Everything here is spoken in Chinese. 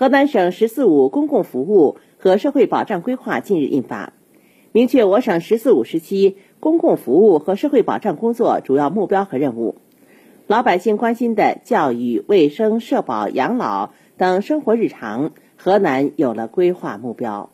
河南省十四五公共服务和社会保障规划近日印发。明确我省十四五时期公共服务和社会保障工作主要目标和任务。老百姓关心的教育卫生社保养老等生活日常河南有了规划目标。